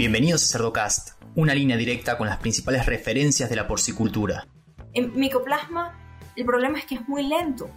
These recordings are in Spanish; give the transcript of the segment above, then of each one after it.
Bienvenidos a Cerdocast, una línea directa con las principales referencias de la porcicultura. En micoplasma, el problema es que es muy lento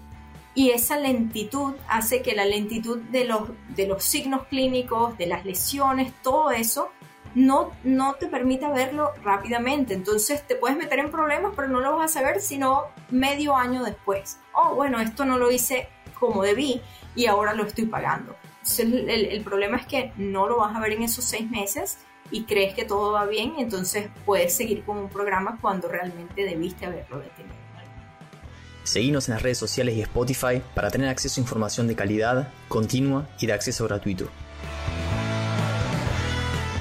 y esa lentitud hace que la lentitud de los, de los signos clínicos, de las lesiones, todo eso, no, no te permite verlo rápidamente. Entonces te puedes meter en problemas, pero no lo vas a saber sino medio año después. Oh, bueno, esto no lo hice como debí y ahora lo estoy pagando. el, el, problema es que no lo vas a ver en esos seis meses y crees que todo va bien, entonces puedes seguir con un programa cuando realmente debiste haberlo detenido. Seguimos en las redes sociales y Spotify para tener acceso a información de calidad, continua y de acceso gratuito.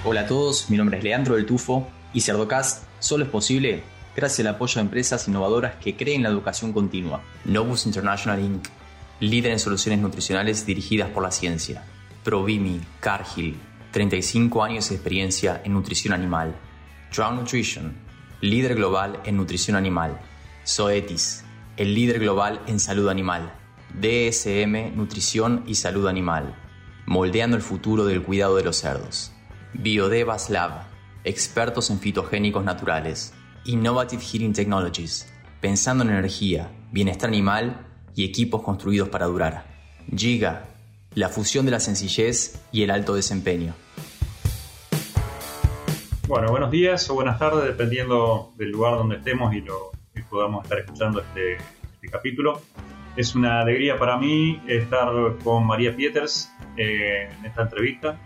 Hola a todos, mi nombre es Leandro del Tufo y Cerdocast solo es posible gracias al apoyo de empresas innovadoras que creen la educación continua. Novus International Inc., líder en soluciones nutricionales dirigidas por la ciencia. Provimi, Cargill, 35 años de experiencia en nutrición animal. Drown Nutrition, líder global en nutrición animal. Zoetis, el líder global en salud animal. DSM, nutrición y salud animal. Moldeando el futuro del cuidado de los cerdos. Biodevas Lab, expertos en fitogénicos naturales. Innovative Heating Technologies, pensando en energía, bienestar animal y equipos construidos para durar. Giga, la fusión de la sencillez y el alto desempeño. Bueno, buenos días o buenas tardes, dependiendo del lugar donde estemos y lo que podamos estar escuchando este, este, capítulo. Es una alegría para mí estar con María Pieters eh, en esta entrevista.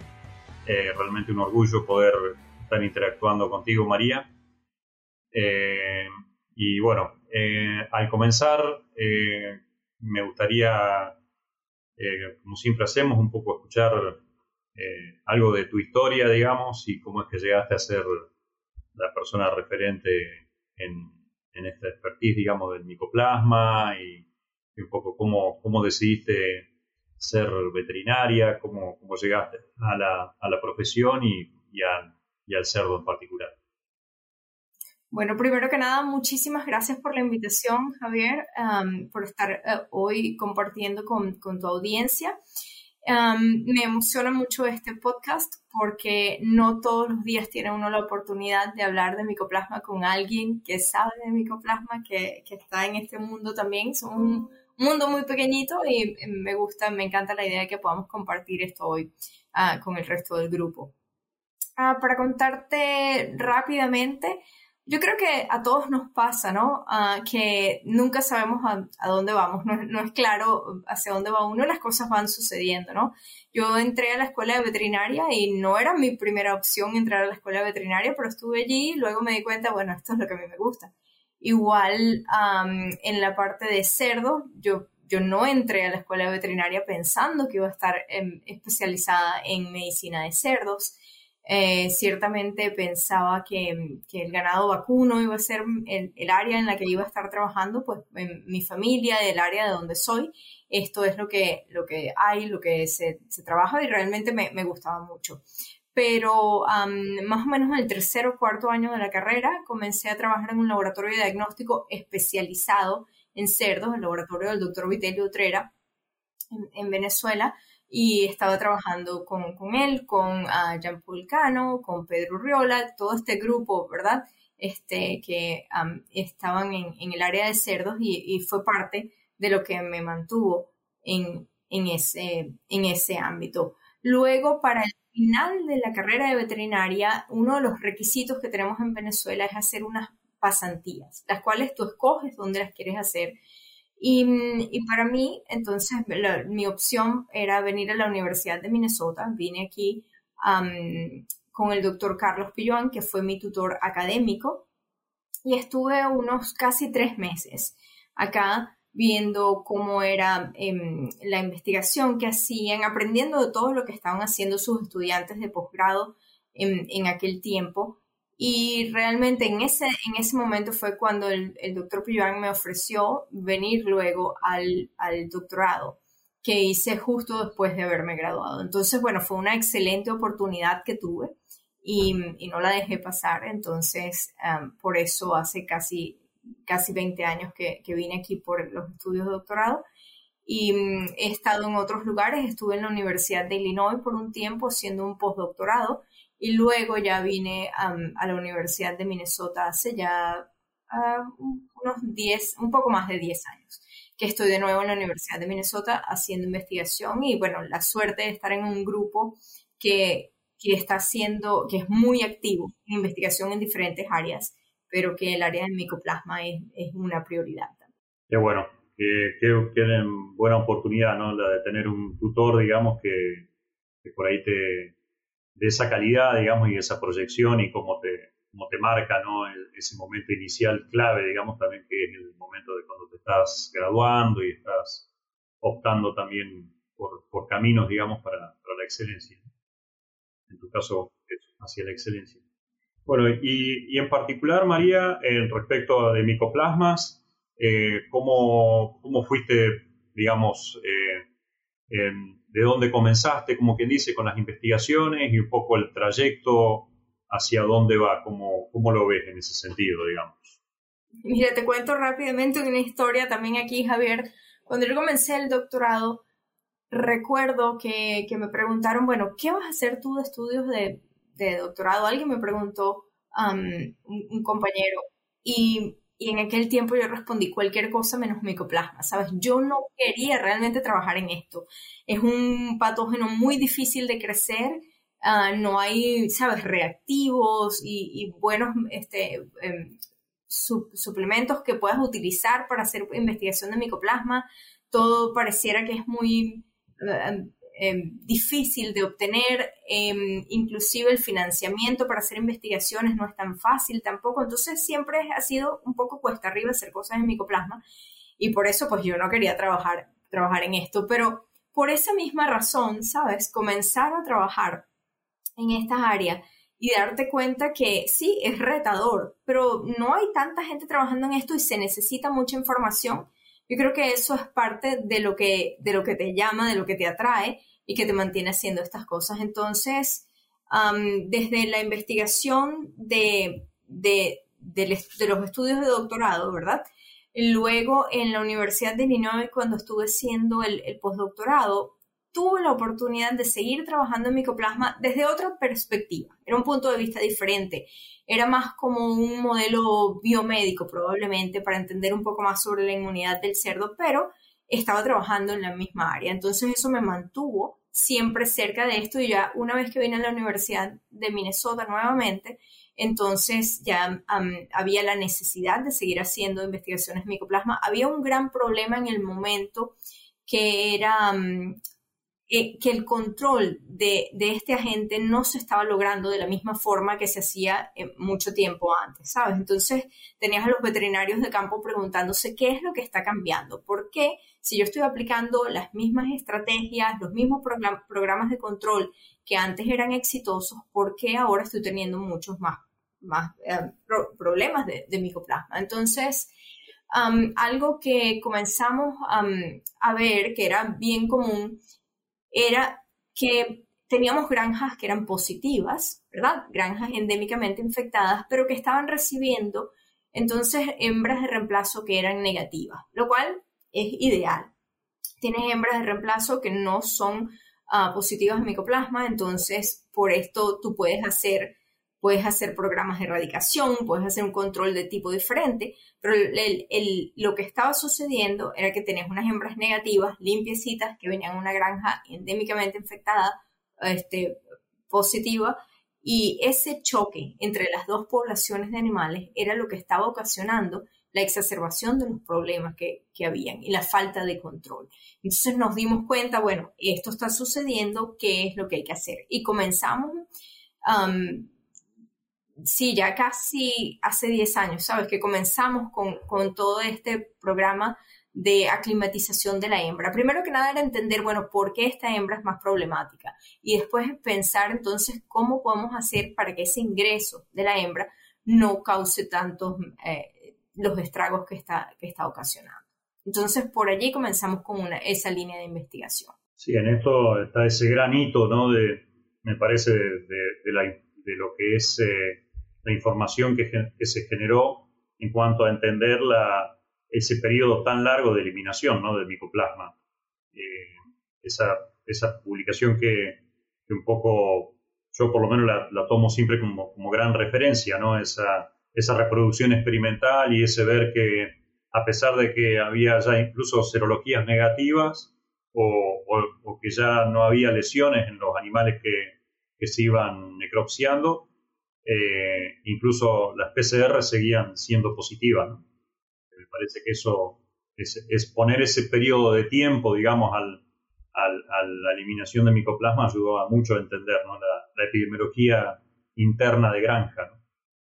Eh, realmente un orgullo poder estar interactuando contigo, María. Eh, y bueno, eh, al comenzar, me gustaría, como siempre hacemos, un poco escuchar algo de tu historia, digamos, y cómo es que llegaste a ser la persona referente en, en esta expertise, digamos, del micoplasma y, un poco cómo, cómo decidiste ser veterinaria, cómo, cómo llegaste a la, a la profesión y, y, al cerdo en particular. Bueno, primero que nada, muchísimas gracias por la invitación, Javier, por estar uh, hoy compartiendo con, con tu audiencia. Me emociona mucho este podcast porque no todos los días tiene uno la oportunidad de hablar de micoplasma con alguien que sabe de micoplasma, que, que está en este mundo también. Son un, mundo muy pequeñito y me gusta, me encanta la idea de que podamos compartir esto hoy uh, con el resto del grupo. Uh, para contarte rápidamente, yo creo que a todos nos pasa, ¿no? Uh, que nunca sabemos a, a dónde vamos, no, no, es claro hacia dónde va uno, las cosas van sucediendo, ¿no? Yo entré a la escuela de veterinaria y no era mi primera opción entrar a la escuela de veterinaria, pero estuve allí y luego me di cuenta, bueno, esto es lo que a mí me gusta. Igual en la parte de cerdo, yo, yo no entré a la escuela veterinaria pensando que iba a estar em, especializada en medicina de cerdos. Eh, ciertamente pensaba que, que, el ganado vacuno iba a ser el, el, área en la que iba a estar trabajando, pues en mi familia, el área de donde soy, esto es lo que, lo que hay, lo que se, se trabaja y realmente me, me gustaba mucho. Pero más o menos en el tercer o cuarto año de la carrera comencé a trabajar en un laboratorio de diagnóstico especializado en cerdos, el laboratorio del doctor Vitelio Utrera en, Venezuela, y estaba trabajando con, con él, con uh, Jean Paul Cano, con Pedro Urriola, todo este grupo, ¿verdad? Este, que estaban en, en, el área de cerdos y, y, fue parte de lo que me mantuvo en, en, ese, en ese ámbito. Luego, para el final de la carrera de veterinaria, uno de los requisitos que tenemos en Venezuela es hacer unas pasantías, las cuales tú escoges dónde las quieres hacer. Y, y para mí, entonces, mi opción era venir a la Universidad de Minnesota. Vine aquí con el doctor Carlos Pilloan, que fue mi tutor académico, y estuve unos casi tres meses acá viendo cómo era em, la investigación que hacían, aprendiendo de todo lo que estaban haciendo sus estudiantes de posgrado en, aquel tiempo. Y realmente en ese, en ese momento fue cuando el, doctor Pillán me ofreció venir luego al, doctorado que hice justo después de haberme graduado. Entonces, bueno, fue una excelente oportunidad que tuve y, no la dejé pasar. Entonces, em, por eso hace casi casi 20 años que, que, vine aquí por los estudios de doctorado. y mm, he estado en otros lugares, estuve en la Universidad de Illinois por un tiempo haciendo un postdoctorado y luego ya vine a la Universidad de Minnesota hace ya ah, unos 10, un poco más de 10 años, que estoy de nuevo en la Universidad de Minnesota haciendo investigación y bueno, la suerte de estar en un grupo que, que está haciendo, que es muy activo en investigación en diferentes áreas, pero que el área del micoplasma es, es una prioridad. Qué bueno, que, tienen buena oportunidad, ¿no? La de tener un tutor, digamos, que, por ahí te de esa calidad, digamos, y esa proyección y cómo te, cómo te marca, ¿no? Ese momento inicial clave, digamos, también que es el momento de cuando te estás graduando y estás optando también por, por caminos, digamos, para, la excelencia. En tu caso, hacia la excelencia. Bueno, y, en particular, María, en respecto de micoplasmas, eh, ¿cómo, ¿cómo, fuiste, digamos, eh, de dónde comenzaste, como quien dice, con las investigaciones y un poco el trayecto hacia dónde va, cómo, cómo lo ves en ese sentido, digamos? Mira, te cuento rápidamente una historia también aquí, Javier. Cuando yo comencé el doctorado, recuerdo que, que me preguntaron, bueno, ¿qué vas a hacer tú de estudios de, de doctorado? Alguien me preguntó, um, un, un, compañero, y y en aquel tiempo yo respondí cualquier cosa menos micoplasma, ¿sabes? Yo no quería realmente trabajar en esto. Es un patógeno muy difícil de crecer, uh, no hay, ¿sabes?, reactivos y, buenos este, um, suplementos que puedas utilizar para hacer investigación de micoplasma. Todo pareciera que es muy... Uh, Em, difícil de obtener, em, inclusive el financiamiento para hacer investigaciones no es tan fácil tampoco, entonces siempre ha sido un poco cuesta arriba hacer cosas en micoplasma y por eso pues yo no quería trabajar, trabajar en esto, pero por esa misma razón, ¿sabes? Comenzar a trabajar en estas áreas y darte cuenta que sí, es retador, pero no hay tanta gente trabajando en esto y se necesita mucha información yo creo que eso es parte de lo que, de lo que te llama, de lo que te atrae y que te mantiene haciendo estas cosas. Entonces, desde la investigación de, de, los estudios de doctorado, ¿verdad? Luego en la Universidad de Illinois, cuando estuve haciendo el, el postdoctorado, tuve la oportunidad de seguir trabajando en micoplasma desde otra perspectiva. Era un punto de vista diferente era más como un modelo biomédico probablemente para entender un poco más sobre la inmunidad del cerdo, pero estaba trabajando en la misma área. Entonces eso me mantuvo siempre cerca de esto y ya una vez que vine a la Universidad de Minnesota nuevamente, entonces ya había la necesidad de seguir haciendo investigaciones micoplasma. Había un gran problema en el momento que era eh, que el control de, este agente no se estaba logrando de la misma forma que se hacía eh, mucho tiempo antes, ¿sabes? Entonces tenías a los veterinarios de campo preguntándose qué es lo que está cambiando, por qué si yo estoy aplicando las mismas estrategias, los mismos programas de control que antes eran exitosos, ¿por qué ahora estoy teniendo muchos más, más eh, problemas de, micoplasma? Entonces, algo que comenzamos a ver que era bien común era que teníamos granjas que eran positivas, ¿verdad? Granjas endémicamente infectadas, pero que estaban recibiendo entonces hembras de reemplazo que eran negativas, lo cual es ideal. Tienes hembras de reemplazo que no son uh, positivas a micoplasma, entonces por esto tú puedes hacer puedes hacer programas de erradicación, puedes hacer un control de tipo diferente, pero lo que estaba sucediendo era que tenías unas hembras negativas, limpiecitas, que venían a una granja endémicamente infectada, este, positiva, y ese choque entre las dos poblaciones de animales era lo que estaba ocasionando la exacerbación de los problemas que, que habían y la falta de control. Entonces nos dimos cuenta, bueno, esto está sucediendo, ¿qué es lo que hay que hacer? Y comenzamos um, sí, ya casi hace 10 años, ¿sabes? Que comenzamos con, todo este programa de aclimatización de la hembra. Primero que nada era entender, bueno, por qué esta hembra es más problemática y después pensar entonces cómo podemos hacer para que ese ingreso de la hembra no cause tantos eh, los estragos que está, que está ocasionando. Entonces, por allí comenzamos con una, esa línea de investigación. Sí, en esto está ese gran hito, ¿no? De, me parece, de lo que es eh, la información que, se generó en cuanto a entender ese periodo tan largo de eliminación ¿no? del micoplasma. esa, esa publicación que, un poco yo por lo menos la, tomo siempre como, como, gran referencia, ¿no? Esa, esa reproducción experimental y ese ver que a pesar de que había ya incluso serologías negativas o, o, que ya no había lesiones en los animales que, que se iban necropsiando, eh, incluso las PCR seguían siendo positivas. Me parece que eso es, es poner ese periodo de tiempo, digamos, al, a la eliminación de micoplasma ayudó mucho a entender la, epidemiología interna de granja.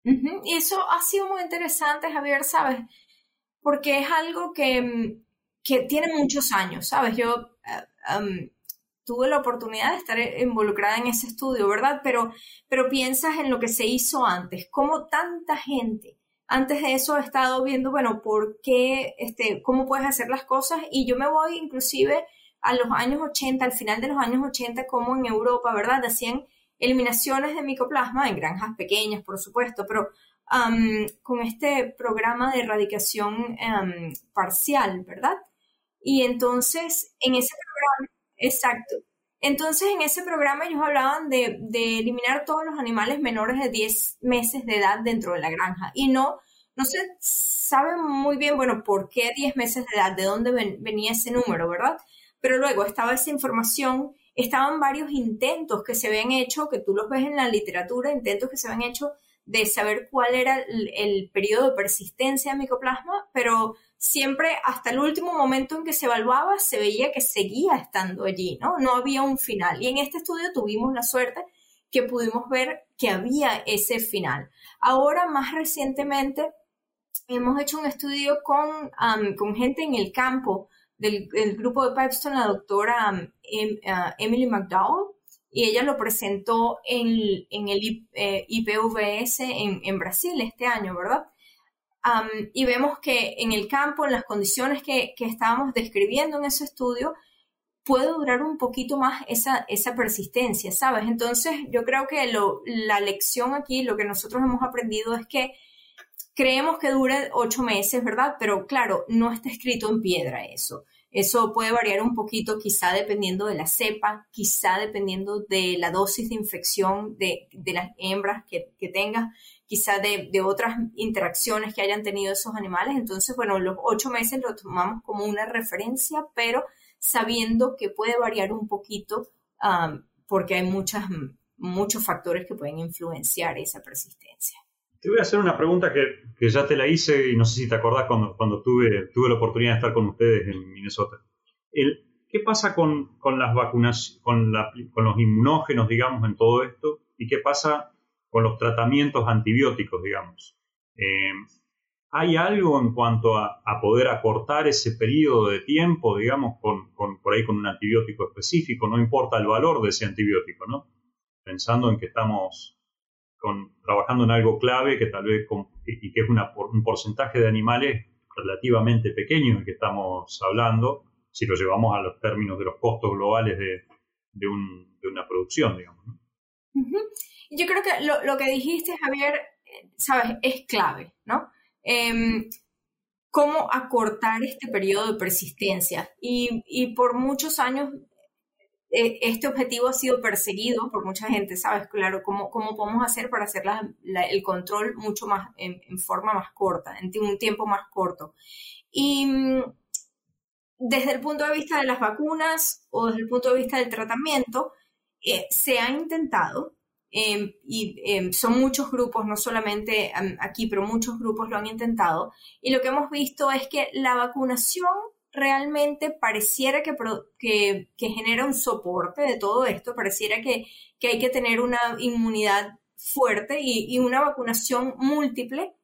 Y eso ha sido muy interesante, Javier, ¿sabes? Porque es algo que, que tiene muchos años, ¿sabes? Yo eh, tuve la oportunidad de estar involucrada en ese estudio, ¿verdad? Pero, pero piensas en lo que se hizo antes, cómo tanta gente antes de eso ha estado viendo, bueno, por qué, este, cómo puedes hacer las cosas y yo me voy inclusive a los años 80, al final de los años 80, como en Europa, ¿verdad? Hacían eliminaciones de micoplasma en granjas pequeñas, por supuesto, pero con este programa de erradicación parcial, ¿verdad? Y entonces, en ese programa, exacto. Entonces, en ese programa ellos hablaban de, de, eliminar todos los animales menores de 10 meses de edad dentro de la granja. Y no, no se sabe muy bien, bueno, por qué 10 meses de edad, de dónde venía ese número, ¿verdad? pero luego estaba esa información, estaban varios intentos que se habían hecho, que tú los ves en la literatura, intentos que se habían hecho de saber cuál era el, periodo de persistencia de micoplasma, pero siempre hasta el último momento en que se evaluaba se veía que seguía estando allí, ¿no? No había un final. Y en este estudio tuvimos la suerte que pudimos ver que había ese final. Ahora, más recientemente, hemos hecho un estudio con, con gente en el campo del, grupo de Pipestone, la doctora um, em, uh, Emily McDowell, y ella lo presentó en, el IPVS eh, en, Brasil este año, ¿verdad? Um, y vemos que en el campo, en las condiciones que, estábamos describiendo en ese estudio, puede durar un poquito más esa, esa persistencia, ¿sabes? Entonces, yo creo que la lección aquí, lo que nosotros hemos aprendido es que creemos que dure ocho meses, ¿verdad? Pero claro, no está escrito en piedra eso. Eso puede variar un poquito, quizá dependiendo de la cepa, quizá dependiendo de la dosis de infección de, las hembras que, que tengas, quizá de, otras interacciones que hayan tenido esos animales. Entonces, bueno, los ocho meses lo tomamos como una referencia, pero sabiendo que puede variar un poquito um, porque hay muchas, muchos factores que pueden influenciar esa persistencia. Te voy a hacer una pregunta que, que, ya te la hice y no sé si te acordás cuando, cuando tuve, tuve la oportunidad de estar con ustedes en Minnesota. El, ¿Qué pasa con, con las vacunas, con, la, con, los inmunógenos, digamos, en todo esto? ¿Y qué pasa con los tratamientos antibióticos, digamos? Eh, ¿Hay algo en cuanto a, poder acortar ese periodo de tiempo, digamos, con, con, por ahí con un antibiótico específico? No importa el valor de ese antibiótico, ¿no? Pensando en que estamos trabajando en algo clave que tal vez y que es un porcentaje de animales relativamente pequeño en que estamos hablando, si lo llevamos a los términos de los costos globales de, una producción, digamos. Yo creo que lo, que dijiste, Javier, sabes, es clave, ¿no? Em, cómo acortar este periodo de persistencia. Y, por muchos años eh, este objetivo ha sido perseguido por mucha gente, ¿sabes? Claro, ¿cómo, cómo podemos hacer para hacer el control mucho más, en, forma más corta, en un tiempo más corto? Y mm, desde el punto de vista de las vacunas o desde el punto de vista del tratamiento, eh, se ha intentado, em, y em, son muchos grupos, no solamente aquí, pero muchos grupos lo han intentado, y lo que hemos visto es que la vacunación realmente pareciera que, que, genera un soporte de todo esto, pareciera que, hay que tener una inmunidad fuerte y, una vacunación múltiple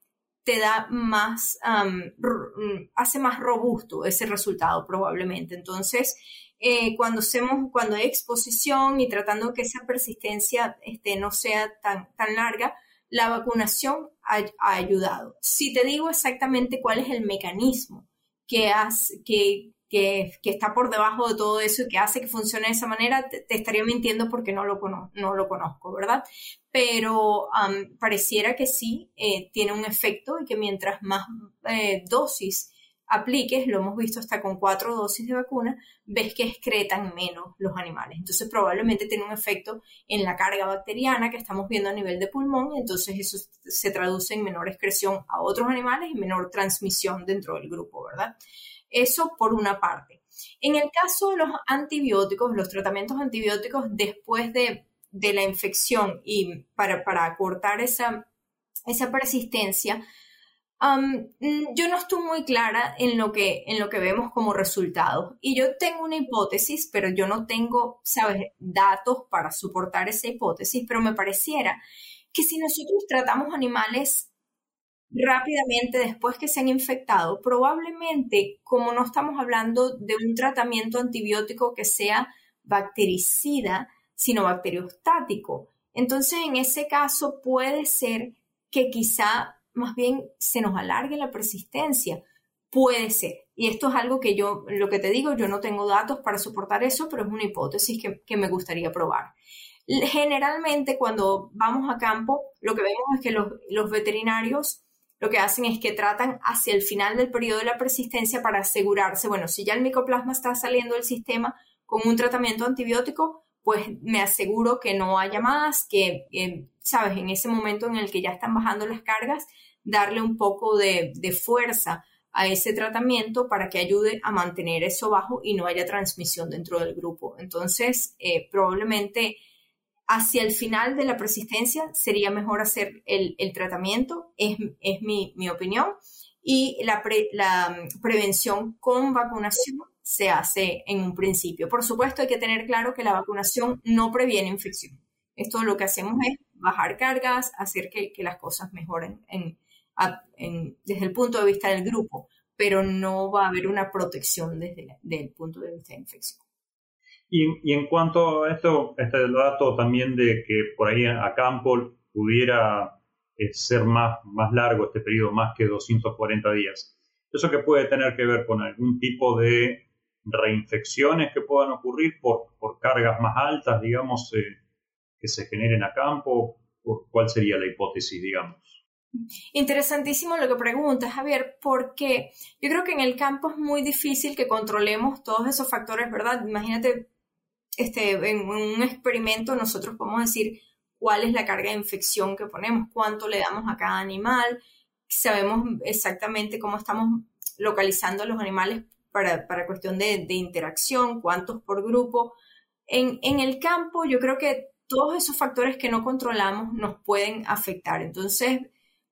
te da más, hace más robusto ese resultado probablemente. Entonces, eh, cuando, hacemos, cuando hay exposición y tratando que esa persistencia este, no sea tan, tan larga, la vacunación ha, ayudado. Si te digo exactamente cuál es el mecanismo que, que, que, está por debajo de todo eso y que hace que funcione de esa manera, te, estaría mintiendo porque no lo, no lo conozco, ¿verdad? Pero pareciera que sí, eh, tiene un efecto y que mientras más eh, dosis apliques, lo hemos visto hasta con cuatro dosis de vacuna, ves que excretan menos los animales. Entonces probablemente tiene un efecto en la carga bacteriana que estamos viendo a nivel de pulmón, entonces eso se traduce en menor excreción a otros animales y menor transmisión dentro del grupo, ¿verdad? Eso por una parte. En el caso de los antibióticos, los tratamientos antibióticos después de, la infección y para, para acortar esa, esa persistencia, yo no estoy muy clara en lo, que, en lo que vemos como resultado. Y yo tengo una hipótesis, pero yo no tengo, ¿sabes?, datos para soportar esa hipótesis, pero me pareciera que si nosotros tratamos animales rápidamente después que se han infectado, probablemente, como no estamos hablando de un tratamiento antibiótico que sea bactericida, sino bacteriostático, entonces en ese caso puede ser que quizá más bien se nos alargue la persistencia. Puede ser. Y esto es algo que yo, lo que te digo, yo no tengo datos para soportar eso, pero es una hipótesis que, me gustaría probar. Generalmente cuando vamos a campo, lo que vemos es que los, los veterinarios lo que hacen es que tratan hacia el final del periodo de la persistencia para asegurarse, bueno, si ya el micoplasma está saliendo del sistema con un tratamiento antibiótico, pues me aseguro que no haya más, que, eh, sabes, en ese momento en el que ya están bajando las cargas, darle un poco de, fuerza a ese tratamiento para que ayude a mantener eso bajo y no haya transmisión dentro del grupo. Entonces, eh, probablemente hacia el final de la persistencia sería mejor hacer el, tratamiento, es, mi, opinión, y la, la prevención con vacunación se hace en un principio. Por supuesto, hay que tener claro que la vacunación no previene infección. Esto lo que hacemos es bajar cargas, hacer que, las cosas mejoren en, desde el punto de vista del grupo, pero no va a haber una protección desde, el punto de vista de infección. Y, en cuanto a esto, este dato también de que por ahí a campo pudiera eh, ser más, más largo este periodo, más que 240 días, ¿eso que puede tener que ver con algún tipo de reinfecciones que puedan ocurrir por, por cargas más altas, digamos, eh, que se generen a campo? ¿Cuál sería la hipótesis, digamos? Interesantísimo lo que preguntas, Javier, porque yo creo que en el campo es muy difícil que controlemos todos esos factores, ¿verdad? Imagínate, este, en un experimento nosotros podemos decir cuál es la carga de infección que ponemos, cuánto le damos a cada animal, sabemos exactamente cómo estamos localizando a los animales para, para cuestión de, de, interacción, cuántos por grupo. En, en el campo yo creo que todos esos factores que no controlamos nos pueden afectar. Entonces,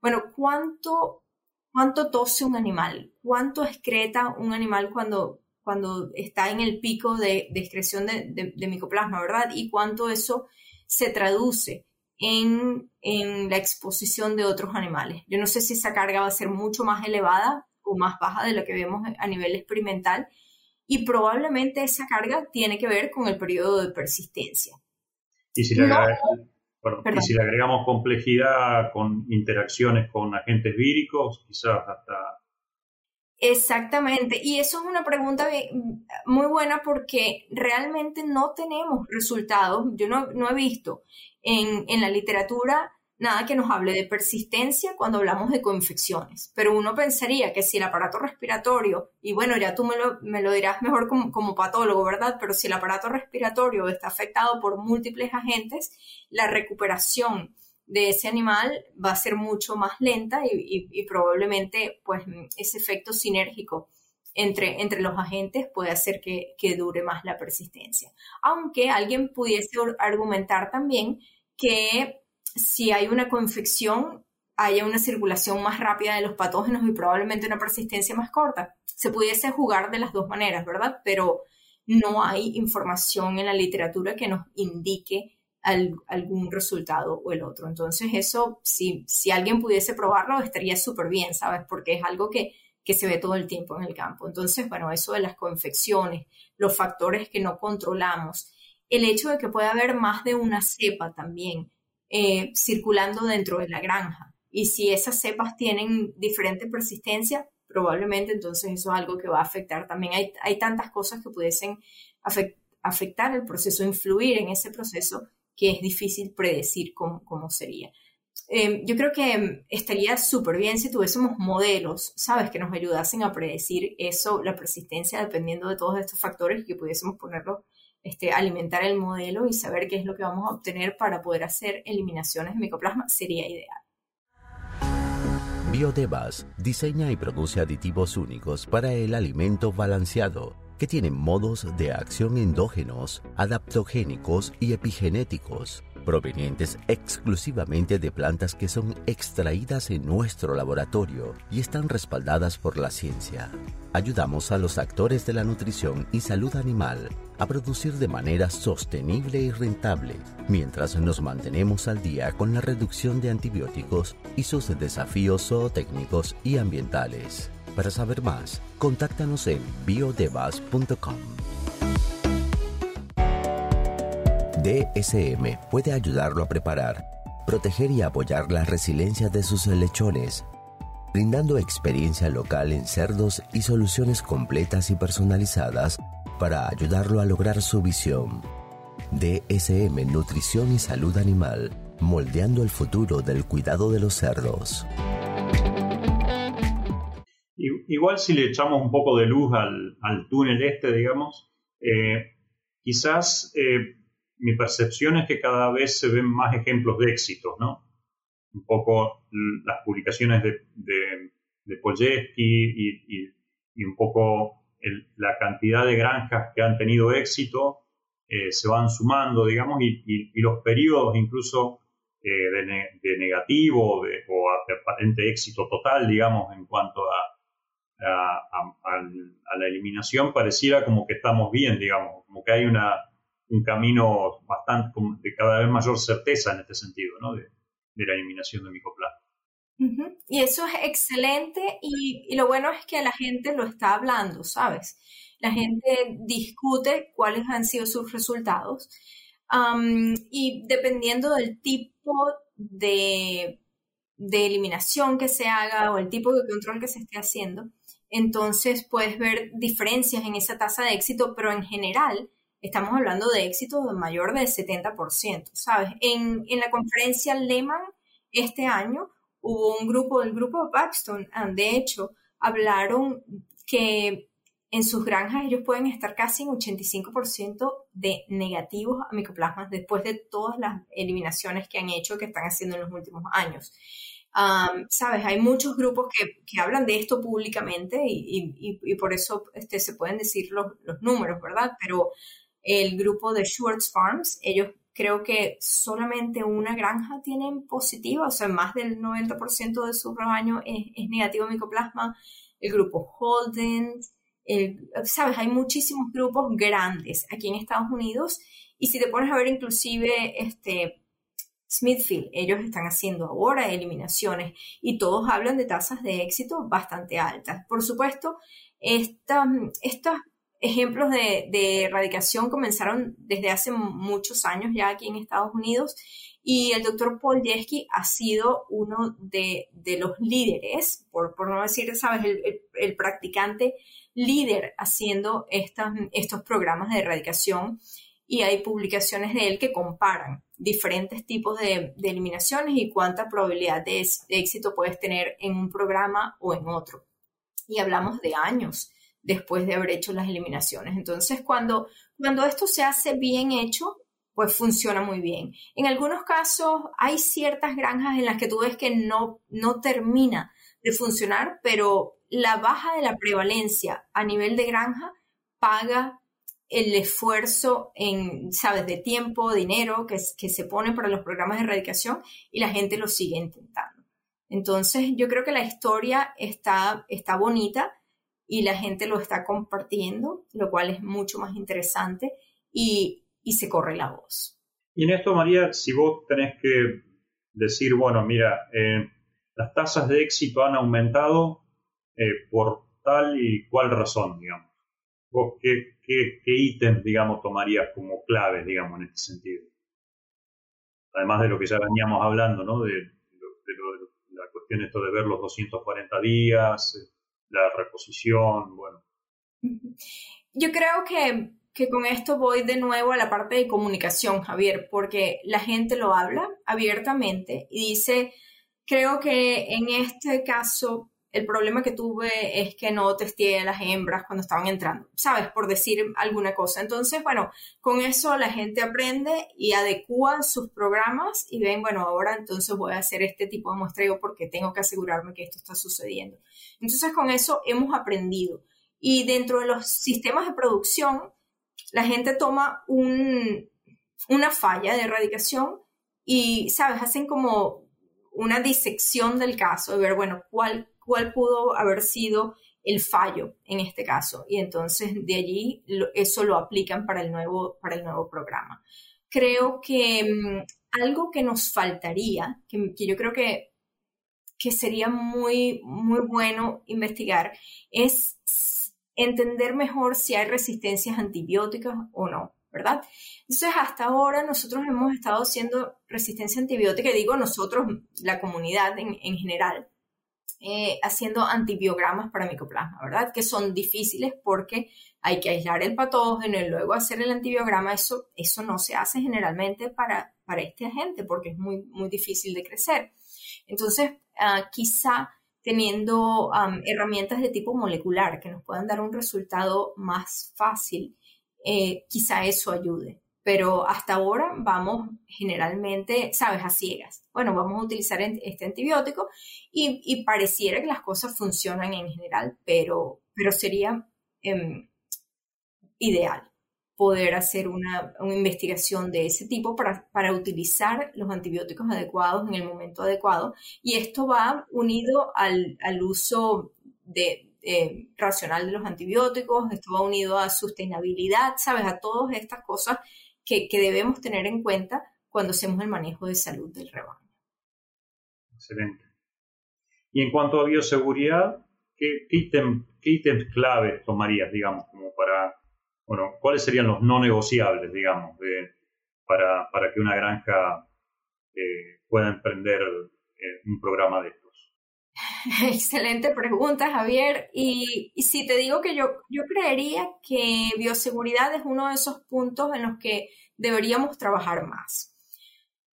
bueno, ¿cuánto, cuánto tose un animal? ¿Cuánto excreta un animal cuando, cuando está en el pico de, excreción de, micoplasma, verdad? Y cuánto eso se traduce en, en la exposición de otros animales. Yo no sé si esa carga va a ser mucho más elevada o más baja de lo que vemos a nivel experimental y probablemente esa carga tiene que ver con el periodo de persistencia. Y si le, y si le agregamos complejidad con interacciones con agentes víricos, quizás hasta... Exactamente, y eso es una pregunta muy buena porque realmente no tenemos resultados, yo no, no he visto en, en la literatura nada que nos hable de persistencia cuando hablamos de coinfecciones. Pero uno pensaría que si el aparato respiratorio, y bueno, ya tú me lo, me lo dirás mejor como, patólogo, ¿verdad? Pero si el aparato respiratorio está afectado por múltiples agentes, la recuperación de ese animal va a ser mucho más lenta y, probablemente pues ese efecto sinérgico entre, entre los agentes puede hacer que, que dure más la persistencia. Aunque alguien pudiese argumentar también que si hay una confección, haya una circulación más rápida de los patógenos y probablemente una persistencia más corta. Se pudiese jugar de las dos maneras, ¿verdad? Pero no hay información en la literatura que nos indique algún resultado o el otro. Entonces eso, si, si alguien pudiese probarlo, estaría súper bien, ¿sabes? Porque es algo que, que se ve todo el tiempo en el campo. Entonces, bueno, eso de las confecciones, los factores que no controlamos, el hecho de que pueda haber más de una cepa también, eh, circulando dentro de la granja. Y si esas cepas tienen diferente persistencia, probablemente entonces eso es algo que va a afectar también. Hay, hay tantas cosas que pudiesen afectar el proceso, influir en ese proceso, que es difícil predecir cómo, cómo sería. em, yo creo que estaría súper bien si tuviésemos modelos, ¿sabes? Que nos ayudasen a predecir eso, la persistencia, dependiendo de todos estos factores y que pudiésemos ponerlo, este, alimentar el modelo y saber qué es lo que vamos a obtener para poder hacer eliminaciones de micoplasma sería ideal. Biodevas diseña y produce aditivos únicos para el alimento balanceado que tienen modos de acción endógenos, adaptogénicos y epigenéticos provenientes exclusivamente de plantas que son extraídas en nuestro laboratorio y están respaldadas por la ciencia. Ayudamos a los actores de la nutrición y salud animal a producir de manera sostenible y rentable, mientras nos mantenemos al día con la reducción de antibióticos y sus desafíos zootécnicos y ambientales. Para saber más, contáctanos en biodevas.com. DSM puede ayudarlo a preparar, proteger y apoyar la resiliencia de sus lechones, brindando experiencia local en cerdos y soluciones completas y personalizadas para ayudarlo a lograr su visión. DSM Nutrición y Salud Animal, moldeando el futuro del cuidado de los cerdos. Igual si le echamos un poco de luz al, túnel este, digamos, eh, quizás eh, mi percepción es que cada vez se ven más ejemplos de éxito, ¿no? Un poco las publicaciones de, de, de y, un poco la cantidad de granjas que han tenido éxito eh, se van sumando, digamos, y, los periodos incluso eh, de, negativo o de aparente éxito total, digamos, en cuanto a, la eliminación, pareciera como que estamos bien, digamos, como que hay una un camino bastante de cada vez mayor certeza en este sentido, ¿no? de, la eliminación de micoplasma. Y eso es excelente y, lo bueno es que la gente lo está hablando, ¿sabes? La gente discute cuáles han sido sus resultados y dependiendo del tipo de, de eliminación que se haga o el tipo de control que se esté haciendo, entonces puedes ver diferencias en esa tasa de éxito, pero en general estamos hablando de éxito mayor del 70%, ¿sabes? En, la conferencia Lehman este año hubo un grupo, el grupo de ah, de hecho, hablaron que en sus granjas ellos pueden estar casi en 85% de negativos a micoplasmas después de todas las eliminaciones que han hecho, que están haciendo en los últimos años. Sabes, hay muchos grupos que, hablan de esto públicamente y, por eso este, se pueden decir los, los números, ¿verdad? Pero el grupo de Schwartz Farms, ellos creo que solamente una granja tienen positiva, o sea, más del 90% de su rebaño es, negativo micoplasma. El grupo Holden, sabes, hay muchísimos grupos grandes aquí en Estados Unidos y si te pones a ver inclusive este Smithfield, ellos están haciendo ahora eliminaciones y todos hablan de tasas de éxito bastante altas. Por supuesto, esta, estas ejemplos de, erradicación comenzaron desde hace muchos años ya aquí en Estados Unidos y el doctor Paul Yeski ha sido uno de, los líderes, por, no decir, sabes, el, practicante líder haciendo estos programas de erradicación y hay publicaciones de él que comparan diferentes tipos de, eliminaciones y cuánta probabilidad de éxito puedes tener en un programa o en otro. Y hablamos de años después de haber hecho las eliminaciones. Entonces, cuando, cuando esto se hace bien hecho, pues funciona muy bien. En algunos casos hay ciertas granjas en las que tú ves que no, no termina de funcionar, pero la baja de la prevalencia a nivel de granja paga el esfuerzo en, sabes, de tiempo, dinero que, que se pone para los programas de erradicación y la gente lo sigue intentando. Entonces, yo creo que la historia está, está bonita y la gente lo está compartiendo, lo cual es mucho más interesante y, se corre la voz. Y en esto, María, si vos tenés que decir, bueno, mira, eh, las tasas de éxito han aumentado eh, por tal y cual razón, digamos. ¿Vos qué, qué, ítems, digamos, tomarías como claves, digamos, en este sentido? Además de lo que ya veníamos hablando, ¿no? De, la cuestión esto de ver los 240 días, la reposición, bueno. Yo creo que que con esto voy de nuevo a la parte de comunicación, Javier, porque la gente lo habla abiertamente y dice, creo que en este caso el problema que tuve es que no testé a las hembras cuando estaban entrando, ¿sabes? Por decir alguna cosa. Entonces, bueno, con eso la gente aprende y adecua sus programas y ven, bueno, ahora entonces voy a hacer este tipo de muestreo porque tengo que asegurarme que esto está sucediendo. Entonces, con eso hemos aprendido. Y dentro de los sistemas de producción, la gente toma un, una falla de erradicación y, ¿sabes? Hacen como una disección del caso, de ver, bueno, cuál cuál pudo haber sido el fallo en este caso. Y entonces de allí eso lo aplican para el nuevo, para el nuevo programa. Creo que mm, algo que nos faltaría, que, yo creo que, que sería muy, muy bueno investigar, es entender mejor si hay resistencias antibióticas o no. ¿verdad? Entonces, hasta ahora nosotros hemos estado haciendo resistencia antibiótica, digo nosotros, la comunidad en, en general, eh, haciendo antibiogramas para micoplasma, ¿verdad? Que son difíciles porque hay que aislar el patógeno y luego hacer el antibiograma. Eso, eso no se hace generalmente para, para este agente porque es muy, muy difícil de crecer. Entonces, ah, quizá teniendo herramientas de tipo molecular que nos puedan dar un resultado más fácil, eh, quizá eso ayude pero hasta ahora vamos generalmente, sabes, a ciegas. Bueno, vamos a utilizar este antibiótico y, pareciera que las cosas funcionan en general, pero, pero sería em, ideal poder hacer una, investigación de ese tipo para, para, utilizar los antibióticos adecuados en el momento adecuado. Y esto va unido al, al uso de, eh, racional de los antibióticos, esto va unido a sostenibilidad, ¿sabes? A todas estas cosas que, debemos tener en cuenta cuando hacemos el manejo de salud del rebaño. Excelente. Y en cuanto a bioseguridad, ¿qué, ítem, ítems clave tomarías, digamos, como para, bueno, cuáles serían los no negociables, digamos, para, que una granja eh, pueda emprender eh, un programa de estos? Excelente pregunta, Javier. Y, si te digo que yo, yo creería que bioseguridad es uno de esos puntos en los que deberíamos trabajar más.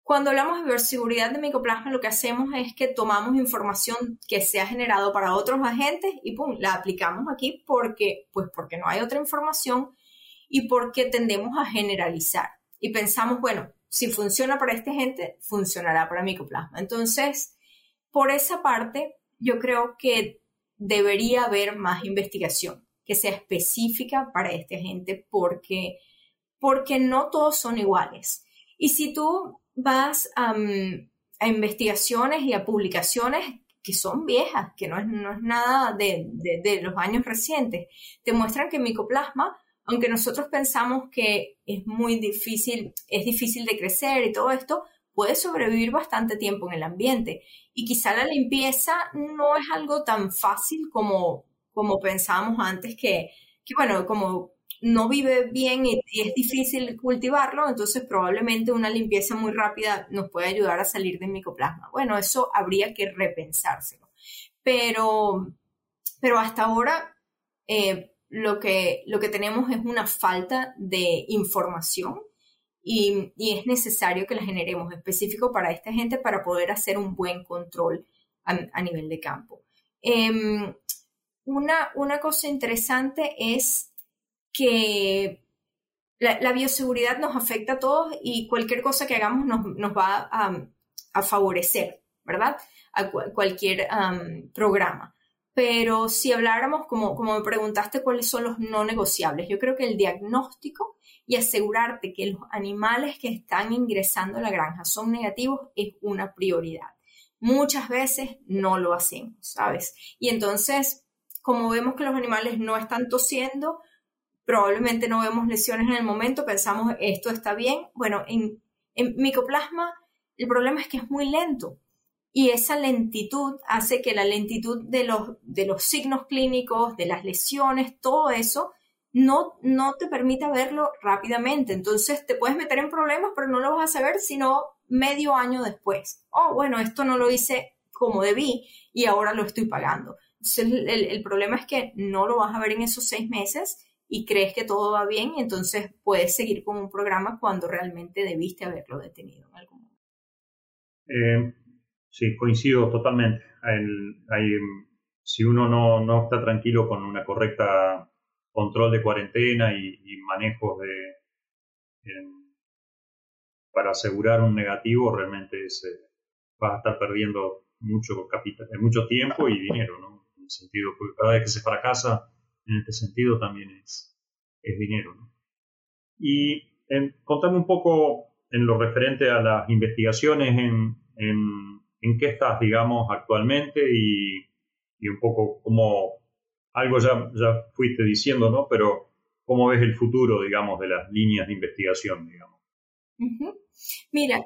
Cuando hablamos de bioseguridad de micoplasma, lo que hacemos es que tomamos información que se ha generado para otros agentes y pum, la aplicamos aquí porque, pues porque no hay otra información y porque tendemos a generalizar. Y pensamos, bueno, si funciona para este agente, funcionará para micoplasma. Entonces, por esa parte, yo creo que debería haber más investigación que sea específica para este agente porque, porque no todos son iguales. Y si tú vas a investigaciones y a publicaciones que son viejas, que no es, no es nada de, de, los años recientes, te muestran que micoplasma, aunque nosotros pensamos que es muy difícil, es difícil de crecer y todo esto, puede sobrevivir bastante tiempo en el ambiente. Y quizá la limpieza no es algo tan fácil como, como pensábamos antes, que, que bueno, como no vive bien y, es difícil cultivarlo, entonces probablemente una limpieza muy rápida nos puede ayudar a salir del micoplasma. Bueno, eso habría que repensárselo. Pero, pero hasta ahora eh, lo, que, lo que tenemos es una falta de información y, es necesario que la generemos específico para esta gente para poder hacer un buen control a, nivel de campo. Em, una, una, cosa interesante es que la, bioseguridad nos afecta a todos y cualquier cosa que hagamos nos, va a, favorecer, ¿verdad? A cualquier programa. Pero si habláramos, como, como me preguntaste, cuáles son los no negociables, yo creo que el diagnóstico y asegurarte que los animales que están ingresando a la granja son negativos es una prioridad. Muchas veces no lo hacemos, ¿sabes? Y entonces, como vemos que los animales no están tosiendo, probablemente no vemos lesiones en el momento, pensamos esto está bien. Bueno, en, en micoplasma el problema es que es muy lento y esa lentitud hace que la lentitud de los, de los signos clínicos, de las lesiones, todo eso, no, no te permite verlo rápidamente. Entonces te puedes meter en problemas, pero no lo vas a saber sino medio año después. Oh, bueno, esto no lo hice como debí y ahora lo estoy pagando. Entonces el, problema es que no lo vas a ver en esos seis meses y crees que todo va bien, entonces puedes seguir con un programa cuando realmente debiste haberlo detenido en algún momento. Eh, sí, coincido totalmente. si uno no, no, está tranquilo con una correcta control de cuarentena y, y manejos de para asegurar un negativo, realmente se, vas a estar perdiendo mucho capital, mucho tiempo y dinero, ¿no? En el sentido, porque cada vez que se fracasa en este sentido también es, es dinero. Y contame un poco en lo referente a las investigaciones, en, en, en qué estás, digamos, actualmente y, y, un poco cómo, algo ya, ya fuiste diciendo, ¿no? Pero cómo ves el futuro, digamos, de las líneas de investigación, digamos. Mira,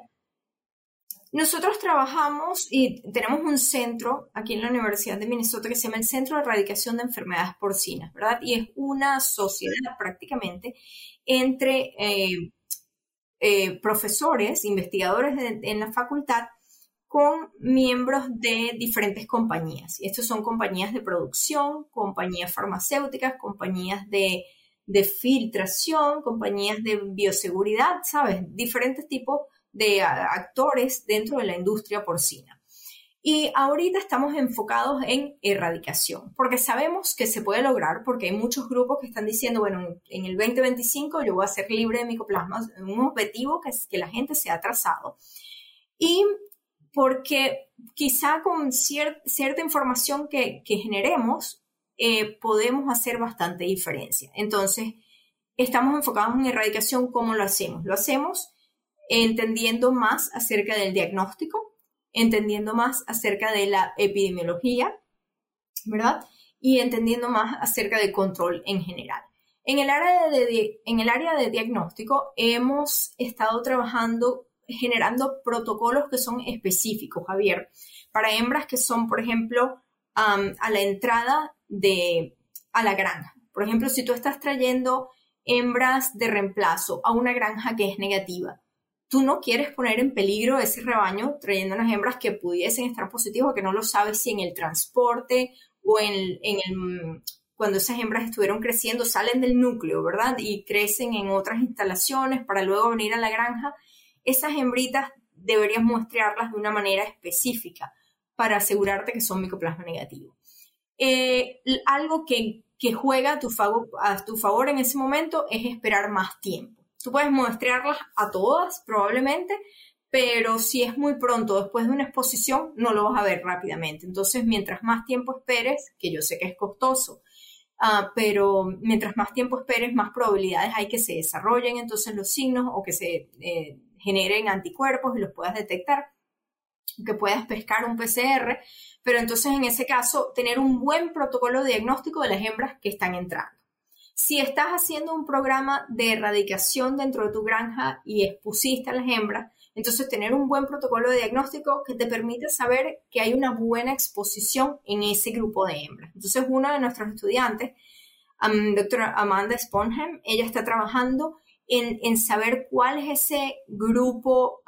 nosotros trabajamos y tenemos un centro aquí en la Universidad de Minnesota que se llama el Centro de Erradicación de Enfermedades Porcinas, ¿verdad? Y es una sociedad prácticamente entre eh, eh, profesores, investigadores en la facultad con miembros de diferentes compañías. Y estos son compañías de producción, compañías farmacéuticas, compañías de de filtración, compañías de bioseguridad, ¿sabes? Diferentes tipos de actores dentro de la industria porcina. Y ahorita estamos enfocados en erradicación, porque sabemos que se puede lograr, porque hay muchos grupos que están diciendo, bueno, en el 2025 yo voy a ser libre de micoplasma, un objetivo que es que la gente se ha trazado. Y porque quizá con cierta información que, que generemos, eh, podemos hacer bastante diferencia. Entonces, estamos enfocados en erradicación, ¿cómo lo hacemos? Lo hacemos entendiendo más acerca del diagnóstico, entendiendo más acerca de la epidemiología, ¿verdad? Y entendiendo más acerca del control en general. En el área de, en el área de diagnóstico hemos estado trabajando generando protocolos que son específicos, Javier, para hembras que son, por ejemplo, a la entrada de, a la granja. Por ejemplo, si tú estás trayendo hembras de reemplazo a una granja que es negativa, tú no quieres poner en peligro ese rebaño trayendo unas hembras que pudiesen estar positivas que no lo sabes si en el transporte o en, en el, cuando esas hembras estuvieron creciendo salen del núcleo, ¿verdad? Y crecen en otras instalaciones para luego venir a la granja. Esas hembritas deberías muestrearlas de una manera específica para asegurarte que son micoplasma negativo. Eh, algo que, juega a tu, favor, en ese momento es esperar más tiempo. Tú puedes muestrearlas a todas, probablemente, pero si es muy pronto después de una exposición, no lo vas a ver rápidamente. Entonces, mientras más tiempo esperes, que yo sé que es costoso, ah, pero mientras más tiempo esperes, más probabilidades hay que se desarrollen entonces los signos o que se eh, generen anticuerpos y los puedas detectar que puedas pescar un PCR, pero entonces en ese caso tener un buen protocolo diagnóstico de las hembras que están entrando. Si estás haciendo un programa de erradicación dentro de tu granja y expusiste a las hembras, entonces tener un buen protocolo de diagnóstico que te permite saber que hay una buena exposición en ese grupo de hembras. Entonces uno de nuestros estudiantes, doctora Amanda Sponheim, ella está trabajando en, saber cuál es ese grupo,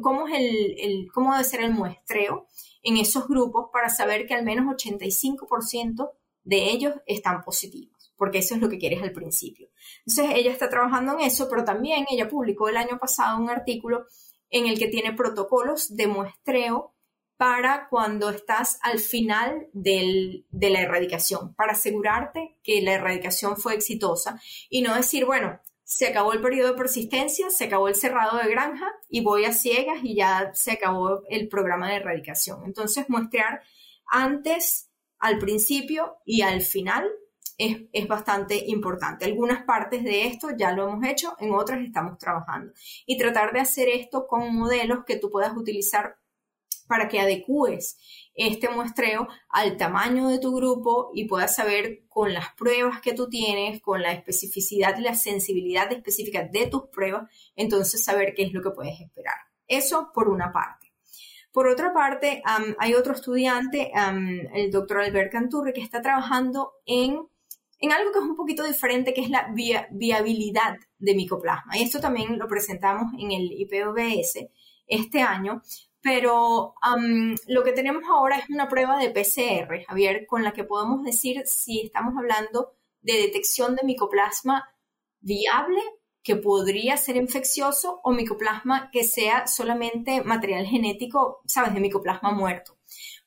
cómo, es el, cómo debe ser el muestreo en esos grupos para saber que al menos 85% de ellos están positivos, porque eso es lo que quieres al principio. Entonces, ella está trabajando en eso, pero también ella publicó el año pasado un artículo en el que tiene protocolos de muestreo para cuando estás al final de la erradicación, para asegurarte que la erradicación fue exitosa y no decir, bueno, se acabó el periodo de persistencia, se acabó el cerrado de granja y voy a ciegas y ya se acabó el programa de erradicación. Entonces, muestrear antes, al principio y al final es, es, bastante importante. Algunas partes de esto ya lo hemos hecho, en otras estamos trabajando. Y tratar de hacer esto con modelos que tú puedas utilizar para que adecúes este muestreo al tamaño de tu grupo y puedas saber con las pruebas que tú tienes, con la especificidad y la sensibilidad específica de tus pruebas, entonces saber qué es lo que puedes esperar. Eso por una parte. Por otra parte, hay otro estudiante, el doctor Albert Canturri, que está trabajando en, en, algo que es un poquito diferente, que es la viabilidad de micoplasma. Y esto también lo presentamos en el IPOBS este año, pero lo que tenemos ahora es una prueba de PCR, Javier, con la que podemos decir si estamos hablando de detección de micoplasma viable que podría ser infeccioso o micoplasma que sea solamente material genético, sabes, de micoplasma muerto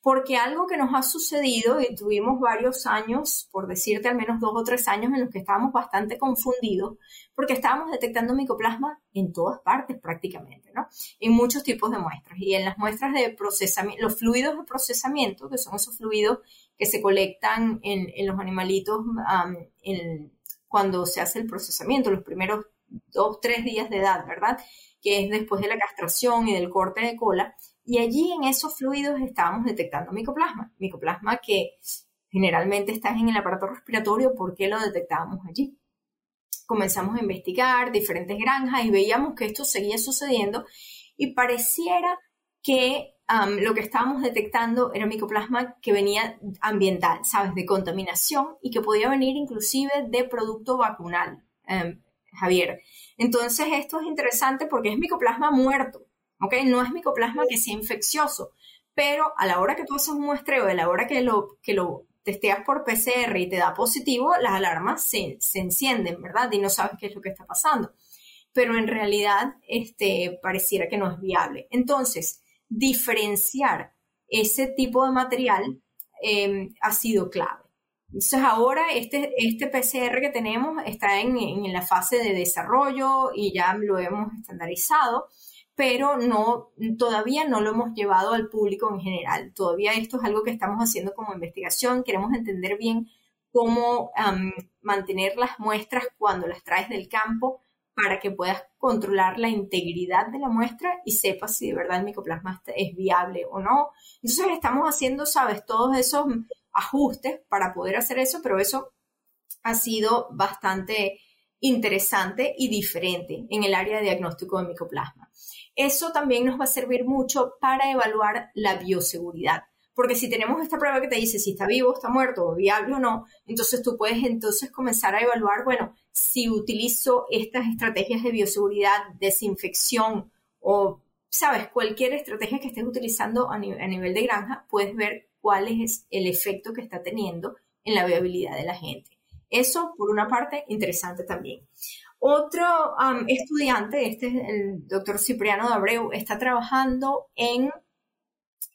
porque algo que nos ha sucedido y tuvimos varios años, por decirte al menos dos o tres años en los que estábamos bastante confundidos, porque estábamos detectando micoplasma en todas partes prácticamente, ¿no? En muchos tipos de muestras y en las muestras de procesamiento, los fluidos de procesamiento, que son esos fluidos que se colectan en, los animalitos cuando se hace el procesamiento, los primeros dos, tres días de edad, ¿verdad? Que es después de la castración y del corte de cola, y allí en esos fluidos estábamos detectando micoplasma, micoplasma que generalmente está en el aparato respiratorio, ¿por qué lo detectábamos allí? Comenzamos a investigar diferentes granjas y veíamos que esto seguía sucediendo y pareciera que lo que estábamos detectando era micoplasma que venía ambiental, ¿sabes? De contaminación y que podía venir inclusive de producto vacunal, em, Javier. Entonces esto es interesante porque es micoplasma muerto. ¿Ok? No es micoplasma que sea infeccioso, pero a la hora que tú haces un muestreo, a la hora que lo, que lo testeas por PCR y te da positivo, las alarmas se, encienden, ¿verdad? Y no sabes qué es lo que está pasando. Pero en realidad, este, pareciera que no es viable. Entonces, diferenciar ese tipo de material em, ha sido clave. Entonces ahora este, este PCR que tenemos está en, en, la fase de desarrollo y ya lo hemos estandarizado pero no, todavía no lo hemos llevado al público en general. Todavía esto es algo que estamos haciendo como investigación. Queremos entender bien cómo mantener las muestras cuando las traes del campo para que puedas controlar la integridad de la muestra y sepas si de verdad el micoplasma es viable o no. Entonces estamos haciendo, sabes, todos esos ajustes para poder hacer eso, pero eso ha sido bastante interesante y diferente en el área de diagnóstico de micoplasma. Eso también nos va a servir mucho para evaluar la bioseguridad. Porque si tenemos esta prueba que te dice si está vivo, está muerto, viable o no, entonces tú puedes entonces comenzar a evaluar, bueno, si utilizo estas estrategias de bioseguridad, desinfección o, sabes, cualquier estrategia que estés utilizando a, nivel de granja, puedes ver cuál es el efecto que está teniendo en la viabilidad de la gente. Eso, por una parte, interesante también. Otro estudiante, este es el doctor Cipriano de Abreu, está trabajando en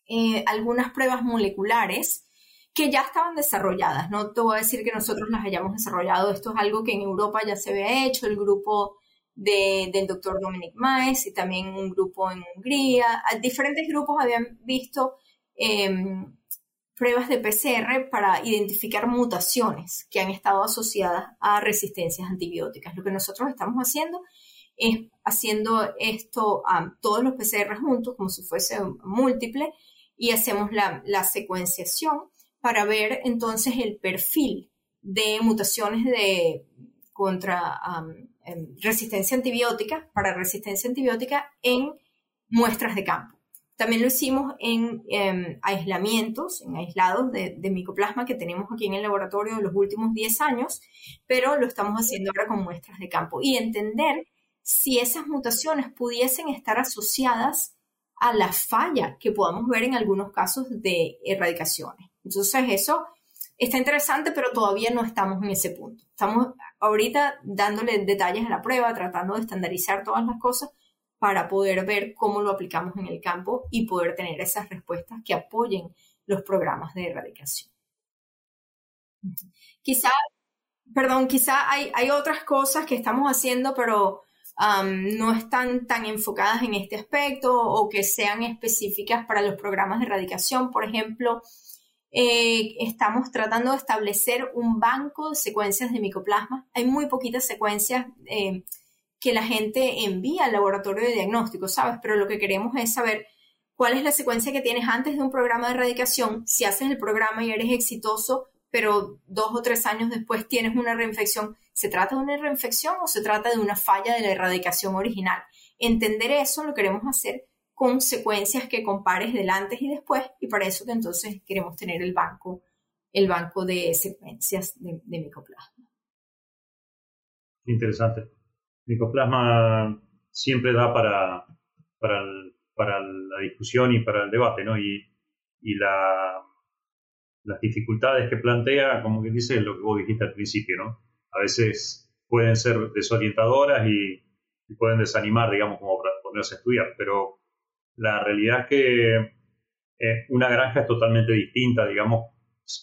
eh, algunas pruebas moleculares que ya estaban desarrolladas. No te voy a decir que nosotros las hayamos desarrollado. Esto es algo que en Europa ya se había hecho. El grupo del doctor Dominic Maes y también un grupo en Hungría. Diferentes grupos habían visto em, pruebas de PCR para identificar mutaciones que han estado asociadas a resistencias antibióticas. Lo que nosotros estamos haciendo es haciendo esto a todos los PCR juntos, como si fuese múltiple, y hacemos la, secuenciación para ver entonces el perfil de mutaciones de contra em, resistencia antibiótica, para resistencia antibiótica en muestras de campo. También lo hicimos en em, aislamientos, en aislados de, micoplasma que tenemos aquí en el laboratorio de los últimos 10 años, pero lo estamos haciendo ahora con muestras de campo y entender si esas mutaciones pudiesen estar asociadas a la falla que podamos ver en algunos casos de erradicaciones. Entonces eso está interesante, pero todavía no estamos en ese punto. Estamos ahorita dándole detalles a la prueba, tratando de estandarizar todas las cosas, para poder ver cómo lo aplicamos en el campo y poder tener esas respuestas que apoyen los programas de erradicación. Quizá, perdón, quizá hay, hay otras cosas que estamos haciendo, pero um, no están tan enfocadas en este aspecto o que sean específicas para los programas de erradicación. Por ejemplo, eh, estamos tratando de establecer un banco de secuencias de micoplasma. Hay muy poquitas secuencias. Eh, que la gente envía al laboratorio de diagnóstico, ¿sabes? Pero lo que queremos es saber cuál es la secuencia que tienes antes de un programa de erradicación, si haces el programa y eres exitoso, pero dos o tres años después tienes una reinfección, ¿se trata de una reinfección o se trata de una falla de la erradicación original? Entender eso lo queremos hacer con secuencias que compares del antes y después y para eso que entonces queremos tener el banco, el banco de secuencias de, de micoplasma. Interesante. Micoplasma siempre da para, para, para, la discusión y para el debate, ¿no? Y, y la, las dificultades que plantea, como que dice lo que vos dijiste al principio, ¿no? A veces pueden ser desorientadoras y, pueden desanimar, digamos, como para ponerse a estudiar, pero la realidad es que eh, una granja es totalmente distinta, digamos,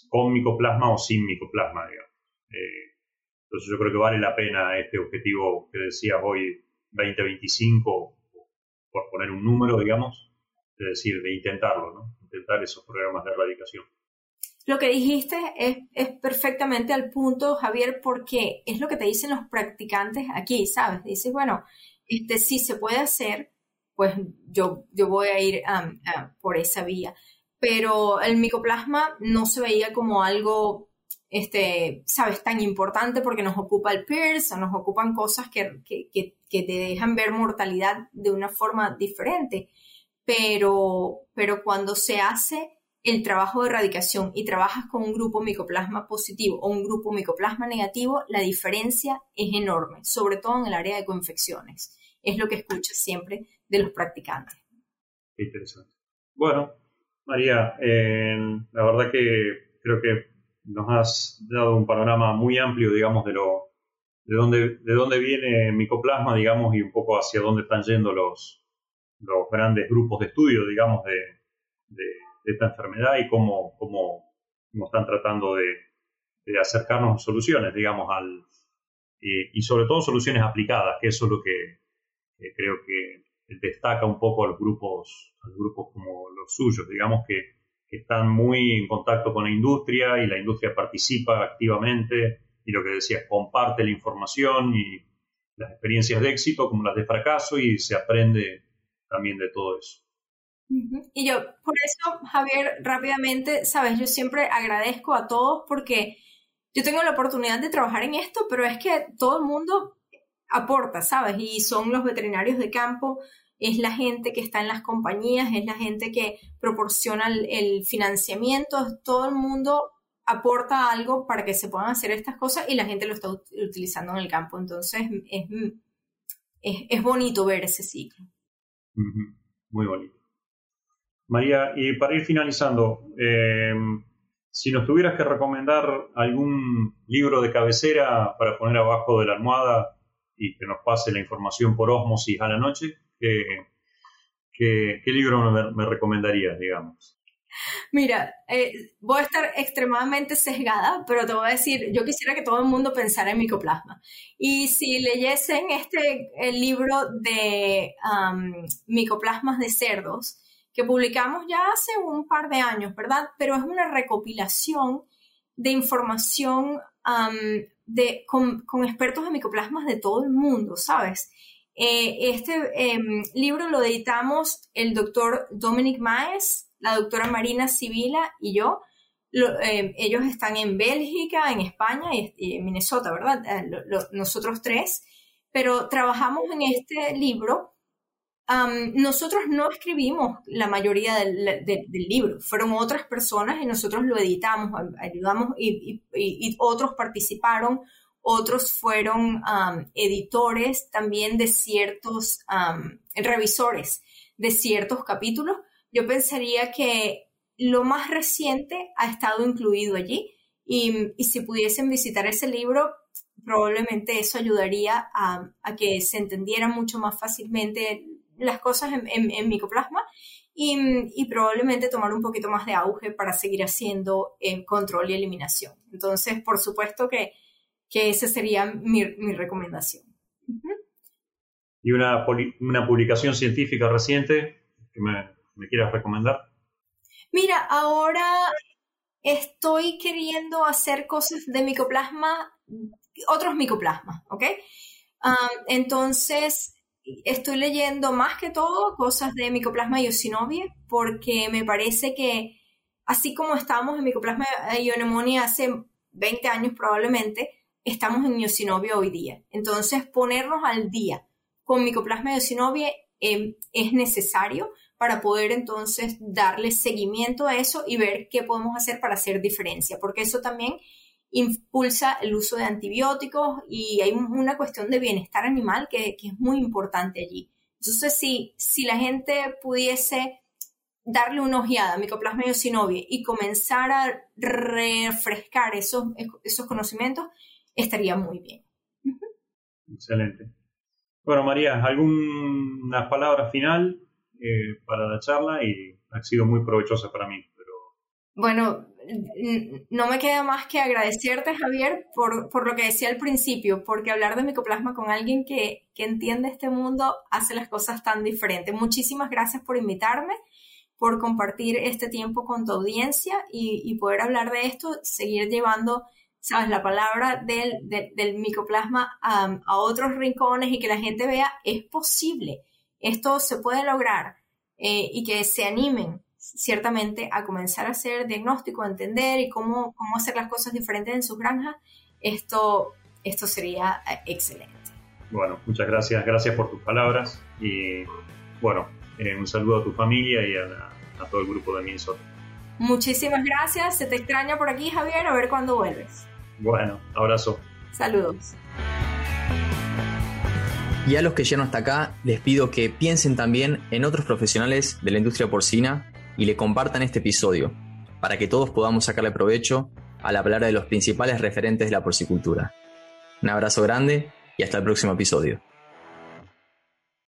con micoplasma o sin micoplasma, digamos. Eh, entonces yo creo que vale la pena este objetivo que decías hoy, 2025, por poner un número, digamos, es decir, de intentarlo, ¿no? Intentar esos programas de erradicación. Lo que dijiste es, es, perfectamente al punto, Javier, porque es lo que te dicen los practicantes aquí, ¿sabes? Dices, bueno, este, si se puede hacer, pues yo, yo voy a ir por esa vía. Pero el micoplasma no se veía como algo, este, ¿sabes?, tan importante porque nos ocupa el PIRS o nos ocupan cosas que, que, que, que te dejan ver mortalidad de una forma diferente. Pero, pero cuando se hace el trabajo de erradicación y trabajas con un grupo micoplasma positivo o un grupo micoplasma negativo, la diferencia es enorme, sobre todo en el área de coinfecciones. Es lo que escuchas siempre de los practicantes. Qué interesante. Bueno, María, eh, la verdad que creo que nos has dado un panorama muy amplio, digamos, de lo de dónde, de dónde viene micoplasma, digamos, y un poco hacia dónde están yendo los, los grandes grupos de estudio, digamos, de esta enfermedad y cómo, cómo, cómo están tratando de, de, acercarnos soluciones, digamos, al, y sobre todo soluciones aplicadas, que eso es lo que, creo que destaca un poco a los grupos, a los grupos como los suyos, digamos que, que, están muy en contacto con la industria y la industria participa activamente y lo que decía, comparte la información y las experiencias de éxito como las de fracaso y se aprende también de todo eso. Y yo, por eso, Javier, rápidamente, sabes, yo siempre agradezco a todos porque yo tengo la oportunidad de trabajar en esto, pero es que todo el mundo aporta, ¿sabes? Y son los veterinarios de campo, es la gente que está en las compañías, es la gente que proporciona el, financiamiento, todo el mundo aporta algo para que se puedan hacer estas cosas y la gente lo está utilizando en el campo. Entonces, es, es, bonito ver ese ciclo. Muy bonito. María, y para ir finalizando, eh, si nos tuvieras que recomendar algún libro de cabecera para poner abajo de la almohada y que nos pase la información por osmosis a la noche, ¿qué, libro me, recomendarías, digamos? Mira, eh, voy a estar extremadamente sesgada, pero te voy a decir, yo quisiera que todo el mundo pensara en micoplasma. Y si leyesen este el libro de micoplasmas de cerdos, que publicamos ya hace un par de años, ¿verdad? Pero es una recopilación de información de, con, expertos de micoplasmas de todo el mundo, ¿sabes? Eh, este em, libro lo editamos el doctor Dominic Maes, la doctora Marina Sibila y yo. Em, ellos están en Bélgica, en España y, en Minnesota, ¿verdad? Eh, nosotros tres. Pero trabajamos en este libro nosotros no escribimos la mayoría del, libro, fueron otras personas y nosotros lo editamos, ayudamos y, otros participaron, otros fueron editores también de ciertos, revisores de ciertos capítulos. Yo pensaría que lo más reciente ha estado incluido allí y, si pudiesen visitar ese libro, probablemente eso ayudaría a, que se entendiera mucho más fácilmente las cosas en, micoplasma y, probablemente tomar un poquito más de auge para seguir haciendo eh, control y eliminación. Entonces, por supuesto que, que esa sería mi, recomendación. ¿Y una, una, publicación científica reciente que me, me quieras recomendar? Mira, ahora estoy queriendo hacer cosas de micoplasma, otros micoplasmas, ¿ok? Entonces, estoy leyendo más que todo cosas de micoplasma eosinovie porque me parece que así como estábamos en micoplasma ionemonia hace 20 años probablemente, estamos en eosinovia hoy día. Entonces, ponernos al día con micoplasma eosinovie em, es necesario para poder entonces darle seguimiento a eso y ver qué podemos hacer para hacer diferencia, porque eso también impulsa el uso de antibióticos y hay una cuestión de bienestar animal que, es muy importante allí. Entonces, si, si la gente pudiese darle una ojeada a Mycoplasma yosinovie y comenzar a refrescar esos, esos conocimientos, estaría muy bien. Excelente. Bueno, María, ¿alguna palabra final eh, para la charla? Y ha sido muy provechosa para mí. Pero... Bueno, no me queda más que agradecerte, Javier, por, por, lo que decía al principio, porque hablar de micoplasma con alguien que, que entiende este mundo hace las cosas tan diferentes. Muchísimas gracias por invitarme por compartir este tiempo con tu audiencia y, poder hablar de esto, seguir llevando, sabes, la palabra del, del, micoplasma a, otros rincones y que la gente vea, es posible, esto se puede lograr eh, y que se animen ciertamente a comenzar a hacer diagnóstico, a entender y cómo, cómo hacer las cosas diferentes en sus granjas, esto, esto sería eh, excelente. Bueno, muchas gracias, gracias por tus palabras y bueno, eh, un saludo a tu familia y a, todo el grupo de Minnesota. Muchísimas gracias, se te extraña por aquí Javier, a ver cuándo vuelves. Bueno, abrazo. Saludos. Y a los que llegan hasta acá, les pido que piensen también en otros profesionales de la industria porcina y le compartan este episodio, para que todos podamos sacarle provecho a la palabra de los principales referentes de la porcicultura. Un abrazo grande y hasta el próximo episodio.